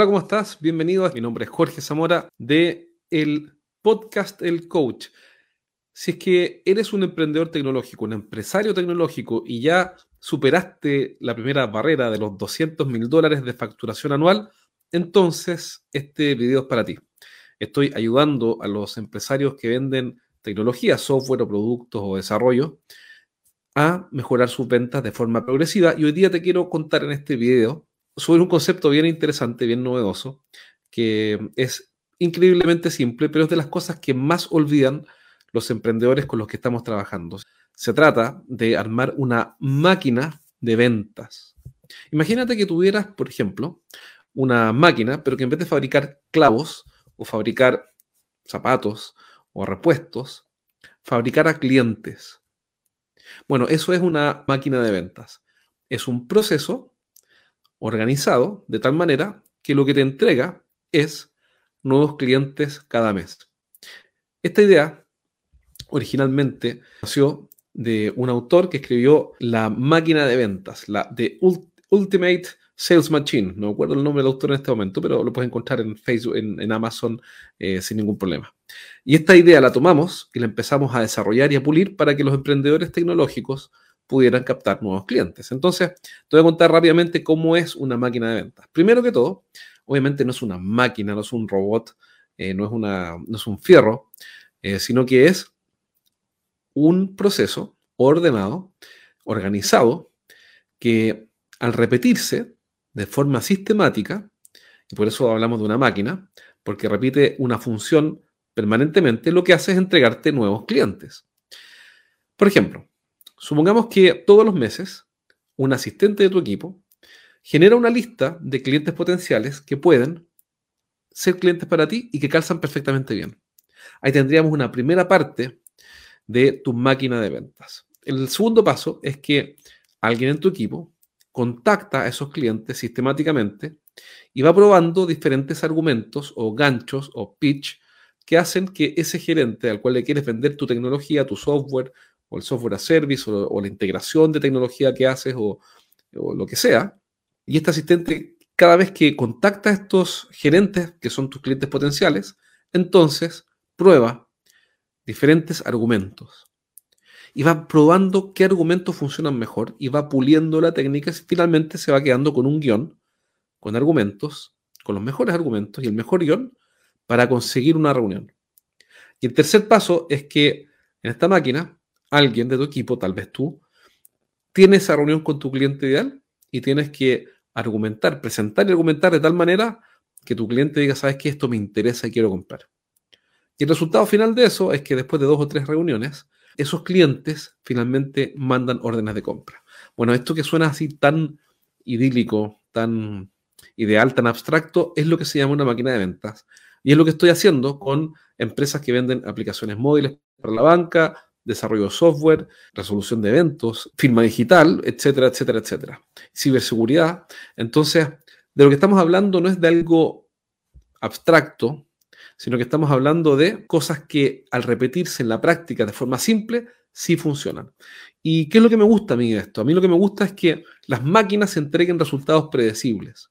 Hola, ¿cómo estás? Bienvenido. Mi nombre es Jorge Zamora de el podcast El Coach. Si es que eres un emprendedor tecnológico, un empresario tecnológico y ya superaste la primera barrera de los 200 mil dólares de facturación anual, entonces este video es para ti. Estoy ayudando a los empresarios que venden tecnología, software o productos o desarrollo a mejorar sus ventas de forma progresiva y hoy día te quiero contar en este video sobre un concepto bien interesante, bien novedoso, que es increíblemente simple, pero es de las cosas que más olvidan los emprendedores con los que estamos trabajando. Se trata de armar una máquina de ventas. Imagínate que tuvieras, por ejemplo, una máquina, pero que en vez de fabricar clavos o fabricar zapatos o repuestos, fabricara clientes. Bueno, eso es una máquina de ventas. Es un proceso organizado de tal manera que lo que te entrega es nuevos clientes cada mes. Esta idea originalmente nació de un autor que escribió La máquina de ventas, la de Ultimate Sales Machine. No recuerdo el nombre del autor en este momento, pero lo puedes encontrar en Facebook, en, Amazon, eh, sin ningún problema. Y esta idea la tomamos y la empezamos a desarrollar y a pulir para que los emprendedores tecnológicos pudieran captar nuevos clientes. Entonces, te voy a contar rápidamente cómo es una máquina de ventas. Primero que todo, obviamente no es una máquina, no es un robot, eh, no, es una, no es un fierro, eh, sino que es un proceso ordenado, organizado, que al repetirse de forma sistemática, y por eso hablamos de una máquina, porque repite una función permanentemente, lo que hace es entregarte nuevos clientes. Por ejemplo, Supongamos que todos los meses un asistente de tu equipo genera una lista de clientes potenciales que pueden ser clientes para ti y que calzan perfectamente bien. Ahí tendríamos una primera parte de tu máquina de ventas. El segundo paso es que alguien en tu equipo contacta a esos clientes sistemáticamente y va probando diferentes argumentos o ganchos o pitch que hacen que ese gerente al cual le quieres vender tu tecnología, tu software o el software a service o, la integración de tecnología que haces o, lo que sea. Y este asistente, cada vez que contacta a estos gerentes, que son tus clientes potenciales, entonces prueba diferentes argumentos. Y va probando qué argumentos funcionan mejor y va puliendo la técnica y finalmente se va quedando con un guion, con argumentos, con los mejores argumentos y el mejor guion para conseguir una reunión. Y el tercer paso es que en esta máquina alguien de tu equipo, tal vez tú, tiene esa reunión con tu cliente ideal y tienes que argumentar, presentar y argumentar de tal manera que tu cliente diga, sabes que esto me interesa y quiero comprar. Y el resultado final de eso es que después de dos o tres reuniones, esos clientes finalmente mandan órdenes de compra. Bueno, esto que suena así tan idílico, tan ideal, tan abstracto, es lo que se llama una máquina de ventas. Y es lo que estoy haciendo con empresas que venden aplicaciones móviles para la banca, desarrollo de software, resolución de eventos, firma digital, etcétera, etcétera, etcétera. Ciberseguridad. Entonces, de lo que estamos hablando no es de algo abstracto, sino que estamos hablando de cosas que al repetirse en la práctica de forma simple, sí funcionan. ¿Y qué es lo que me gusta a mí de esto? A mí lo que me gusta es que las máquinas entreguen resultados predecibles.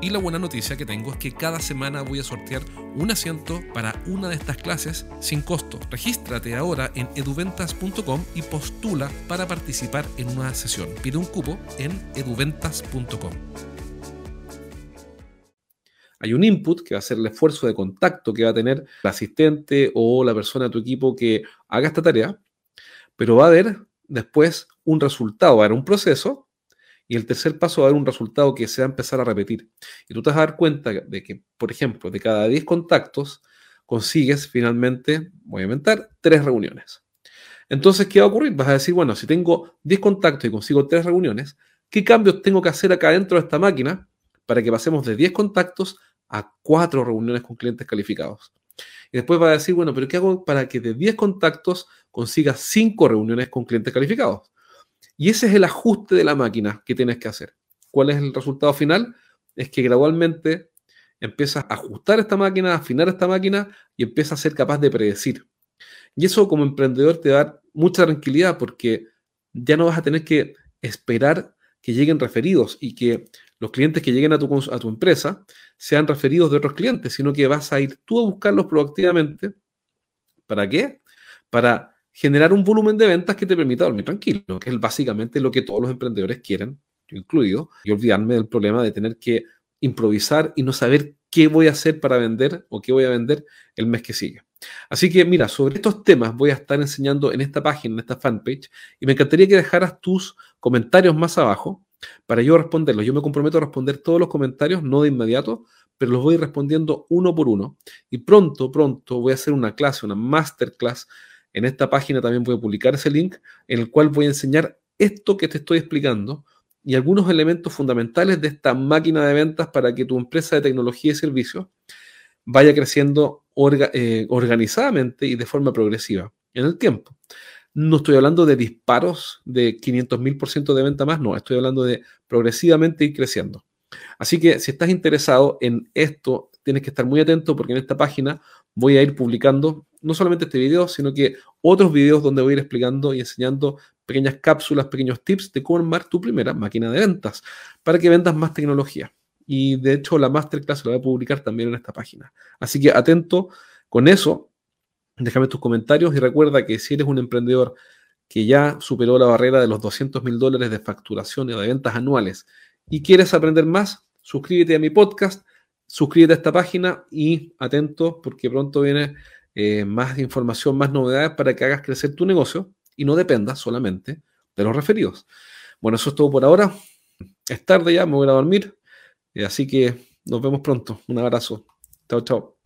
Y la buena noticia que tengo es que cada semana voy a sortear un asiento para una de estas clases sin costo. Regístrate ahora en eduventas.com y postula para participar en una sesión. Pide un cupo en eduventas.com. Hay un input que va a ser el esfuerzo de contacto que va a tener el asistente o la persona de tu equipo que haga esta tarea, pero va a haber después un resultado, va a haber un proceso y el tercer paso va a dar un resultado que se va a empezar a repetir. Y tú te vas a dar cuenta de que, por ejemplo, de cada 10 contactos, consigues finalmente, voy a inventar, 3 reuniones. Entonces, ¿qué va a ocurrir? Vas a decir, bueno, si tengo 10 contactos y consigo 3 reuniones, ¿qué cambios tengo que hacer acá dentro de esta máquina para que pasemos de 10 contactos a 4 reuniones con clientes calificados? Y después va a decir, bueno, pero ¿qué hago para que de 10 contactos consigas 5 reuniones con clientes calificados? Y ese es el ajuste de la máquina que tienes que hacer. ¿Cuál es el resultado final? Es que gradualmente empiezas a ajustar esta máquina, a afinar esta máquina y empiezas a ser capaz de predecir. Y eso como emprendedor te da mucha tranquilidad porque ya no vas a tener que esperar que lleguen referidos y que los clientes que lleguen a tu, a tu empresa sean referidos de otros clientes, sino que vas a ir tú a buscarlos proactivamente. ¿Para qué? Para generar un volumen de ventas que te permita dormir tranquilo, que es básicamente lo que todos los emprendedores quieren, yo incluido, y olvidarme del problema de tener que improvisar y no saber qué voy a hacer para vender o qué voy a vender el mes que sigue. Así que mira, sobre estos temas voy a estar enseñando en esta página, en esta fanpage, y me encantaría que dejaras tus comentarios más abajo para yo responderlos. Yo me comprometo a responder todos los comentarios, no de inmediato, pero los voy respondiendo uno por uno. Y pronto, pronto voy a hacer una clase, una masterclass. En esta página también voy a publicar ese link en el cual voy a enseñar esto que te estoy explicando y algunos elementos fundamentales de esta máquina de ventas para que tu empresa de tecnología y servicios vaya creciendo eh, organizadamente y de forma progresiva en el tiempo. No estoy hablando de disparos de 500 mil por ciento de venta más, no, estoy hablando de progresivamente ir creciendo. Así que si estás interesado en esto, tienes que estar muy atento porque en esta página voy a ir publicando no solamente este video, sino que otros videos donde voy a ir explicando y enseñando pequeñas cápsulas, pequeños tips de cómo armar tu primera máquina de ventas para que vendas más tecnología. Y de hecho la masterclass la voy a publicar también en esta página. Así que atento con eso. Déjame tus comentarios y recuerda que si eres un emprendedor que ya superó la barrera de los 200 mil dólares de facturación y de ventas anuales y quieres aprender más, suscríbete a mi podcast, suscríbete a esta página y atento porque pronto viene eh, más información, más novedades para que hagas crecer tu negocio y no dependas solamente de los referidos. Bueno, eso es todo por ahora. Es tarde ya, me voy a dormir. Eh, así que nos vemos pronto. Un abrazo. Chao, chao.